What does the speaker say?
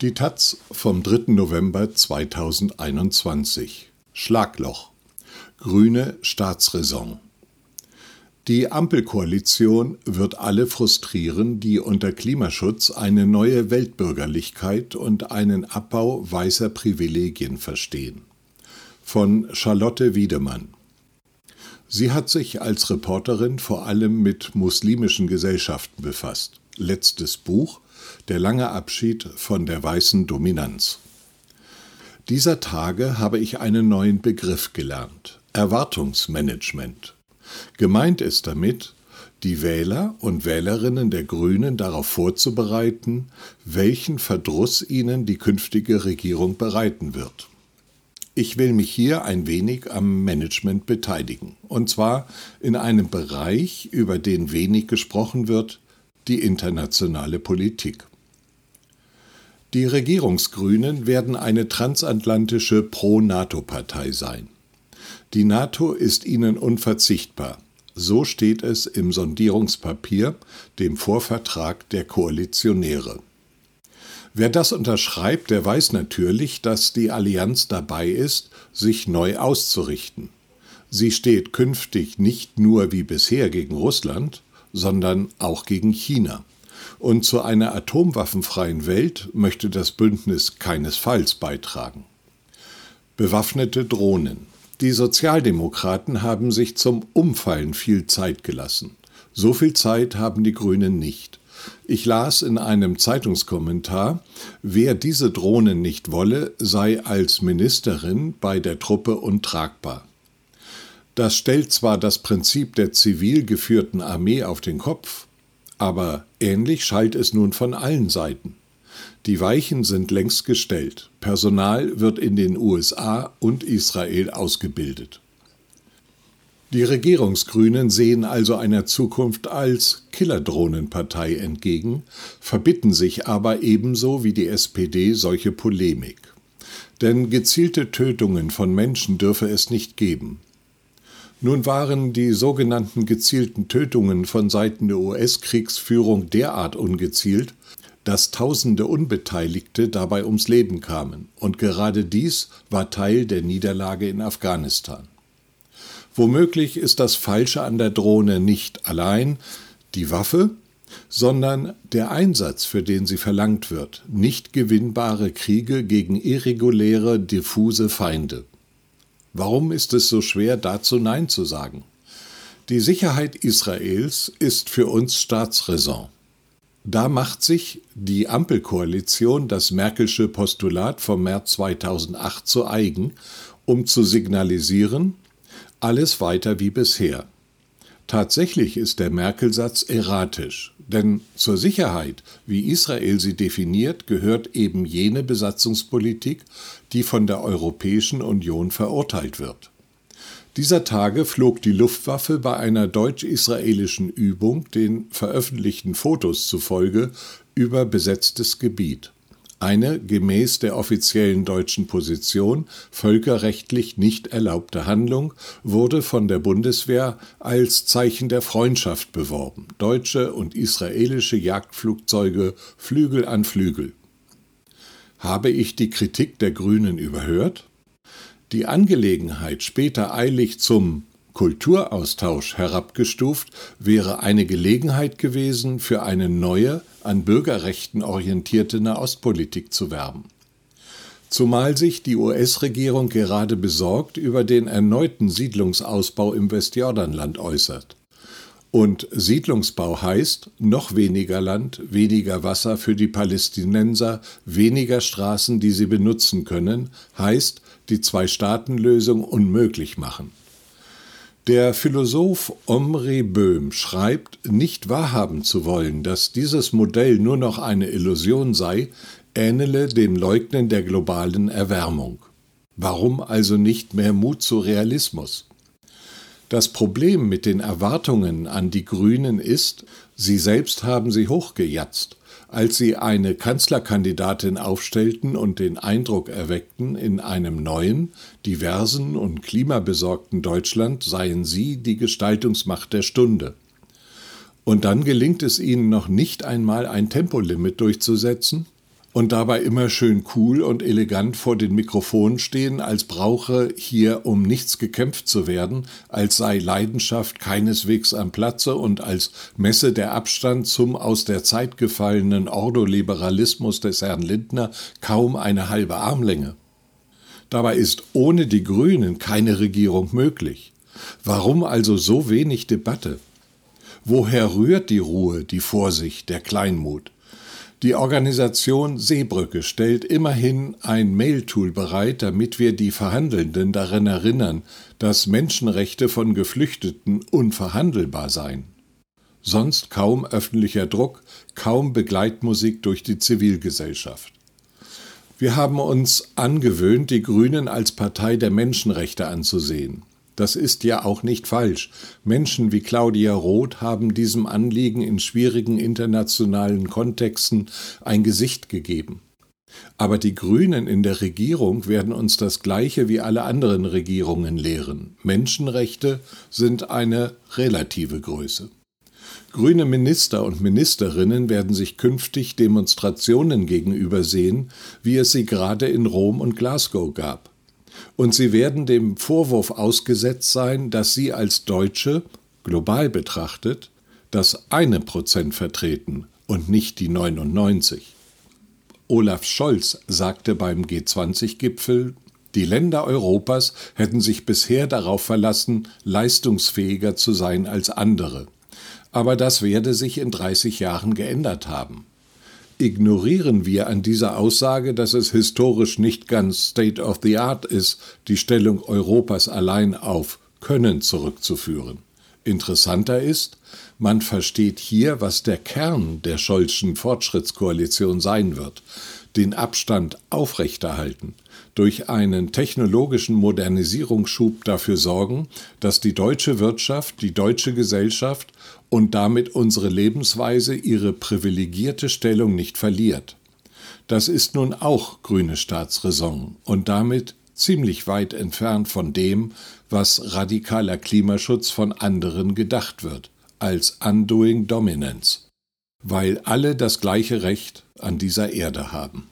Die Taz vom 3. November 2021 Schlagloch Grüne Staatsräson Die Ampelkoalition wird alle frustrieren, die unter Klimaschutz eine neue Weltbürgerlichkeit und einen Abbau weißer Privilegien verstehen. Von Charlotte Wiedemann Sie hat sich als Reporterin vor allem mit muslimischen Gesellschaften befasst. Letztes Buch der lange Abschied von der weißen Dominanz. Dieser Tage habe ich einen neuen Begriff gelernt. Erwartungsmanagement. Gemeint ist damit, die Wähler und Wählerinnen der Grünen darauf vorzubereiten, welchen Verdruss ihnen die künftige Regierung bereiten wird. Ich will mich hier ein wenig am Management beteiligen, und zwar in einem Bereich, über den wenig gesprochen wird, die internationale Politik. Die Regierungsgrünen werden eine transatlantische Pro-NATO-Partei sein. Die NATO ist ihnen unverzichtbar. So steht es im Sondierungspapier, dem Vorvertrag der Koalitionäre. Wer das unterschreibt, der weiß natürlich, dass die Allianz dabei ist, sich neu auszurichten. Sie steht künftig nicht nur wie bisher gegen Russland, sondern auch gegen China. Und zu einer atomwaffenfreien Welt möchte das Bündnis keinesfalls beitragen. Bewaffnete Drohnen. Die Sozialdemokraten haben sich zum Umfallen viel Zeit gelassen. So viel Zeit haben die Grünen nicht. Ich las in einem Zeitungskommentar, wer diese Drohnen nicht wolle, sei als Ministerin bei der Truppe untragbar. Das stellt zwar das Prinzip der zivil geführten Armee auf den Kopf, aber ähnlich schallt es nun von allen Seiten. Die Weichen sind längst gestellt. Personal wird in den USA und Israel ausgebildet. Die Regierungsgrünen sehen also einer Zukunft als Killerdrohnenpartei entgegen, verbitten sich aber ebenso wie die SPD solche Polemik. Denn gezielte Tötungen von Menschen dürfe es nicht geben. Nun waren die sogenannten gezielten Tötungen von Seiten der US-Kriegsführung derart ungezielt, dass tausende Unbeteiligte dabei ums Leben kamen, und gerade dies war Teil der Niederlage in Afghanistan. Womöglich ist das Falsche an der Drohne nicht allein die Waffe, sondern der Einsatz, für den sie verlangt wird, nicht gewinnbare Kriege gegen irreguläre, diffuse Feinde. Warum ist es so schwer, dazu Nein zu sagen? Die Sicherheit Israels ist für uns Staatsräson. Da macht sich die Ampelkoalition das Merkelsche Postulat vom März 2008 zu eigen, um zu signalisieren, alles weiter wie bisher. Tatsächlich ist der Merkel-Satz erratisch, denn zur Sicherheit, wie Israel sie definiert, gehört eben jene Besatzungspolitik, die von der Europäischen Union verurteilt wird. Dieser Tage flog die Luftwaffe bei einer deutsch-israelischen Übung den veröffentlichten Fotos zufolge über besetztes Gebiet eine gemäß der offiziellen deutschen Position völkerrechtlich nicht erlaubte Handlung wurde von der Bundeswehr als Zeichen der Freundschaft beworben. Deutsche und israelische Jagdflugzeuge Flügel an Flügel. Habe ich die Kritik der Grünen überhört? Die Angelegenheit später eilig zum Kulturaustausch herabgestuft, wäre eine Gelegenheit gewesen, für eine neue, an Bürgerrechten orientierte Nahostpolitik zu werben. Zumal sich die US-Regierung gerade besorgt über den erneuten Siedlungsausbau im Westjordanland äußert. Und Siedlungsbau heißt noch weniger Land, weniger Wasser für die Palästinenser, weniger Straßen, die sie benutzen können, heißt die Zwei-Staaten-Lösung unmöglich machen. Der Philosoph Omri Böhm schreibt, nicht wahrhaben zu wollen, dass dieses Modell nur noch eine Illusion sei, ähnele dem Leugnen der globalen Erwärmung. Warum also nicht mehr Mut zu Realismus? Das Problem mit den Erwartungen an die Grünen ist, sie selbst haben sie hochgejatzt als sie eine Kanzlerkandidatin aufstellten und den Eindruck erweckten, in einem neuen, diversen und klimabesorgten Deutschland seien sie die Gestaltungsmacht der Stunde. Und dann gelingt es ihnen noch nicht einmal ein Tempolimit durchzusetzen? Und dabei immer schön cool und elegant vor den Mikrofonen stehen, als brauche hier um nichts gekämpft zu werden, als sei Leidenschaft keineswegs am Platze und als messe der Abstand zum aus der Zeit gefallenen Ordoliberalismus des Herrn Lindner kaum eine halbe Armlänge. Dabei ist ohne die Grünen keine Regierung möglich. Warum also so wenig Debatte? Woher rührt die Ruhe, die Vorsicht, der Kleinmut? Die Organisation Seebrücke stellt immerhin ein Mail-Tool bereit, damit wir die Verhandelnden daran erinnern, dass Menschenrechte von Geflüchteten unverhandelbar seien. Sonst kaum öffentlicher Druck, kaum Begleitmusik durch die Zivilgesellschaft. Wir haben uns angewöhnt, die Grünen als Partei der Menschenrechte anzusehen. Das ist ja auch nicht falsch. Menschen wie Claudia Roth haben diesem Anliegen in schwierigen internationalen Kontexten ein Gesicht gegeben. Aber die Grünen in der Regierung werden uns das Gleiche wie alle anderen Regierungen lehren. Menschenrechte sind eine relative Größe. Grüne Minister und Ministerinnen werden sich künftig Demonstrationen gegenüber sehen, wie es sie gerade in Rom und Glasgow gab und sie werden dem Vorwurf ausgesetzt sein, dass sie als Deutsche, global betrachtet, das eine Prozent vertreten und nicht die 99. Olaf Scholz sagte beim G20-Gipfel, die Länder Europas hätten sich bisher darauf verlassen, leistungsfähiger zu sein als andere. Aber das werde sich in 30 Jahren geändert haben ignorieren wir an dieser Aussage, dass es historisch nicht ganz State of the Art ist, die Stellung Europas allein auf Können zurückzuführen. Interessanter ist, man versteht hier, was der Kern der Scholzschen Fortschrittskoalition sein wird, den Abstand aufrechterhalten, durch einen technologischen Modernisierungsschub dafür sorgen, dass die deutsche Wirtschaft, die deutsche Gesellschaft und damit unsere Lebensweise ihre privilegierte Stellung nicht verliert. Das ist nun auch grüne Staatsräson und damit ziemlich weit entfernt von dem, was radikaler Klimaschutz von anderen gedacht wird, als Undoing Dominance, weil alle das gleiche Recht an dieser Erde haben.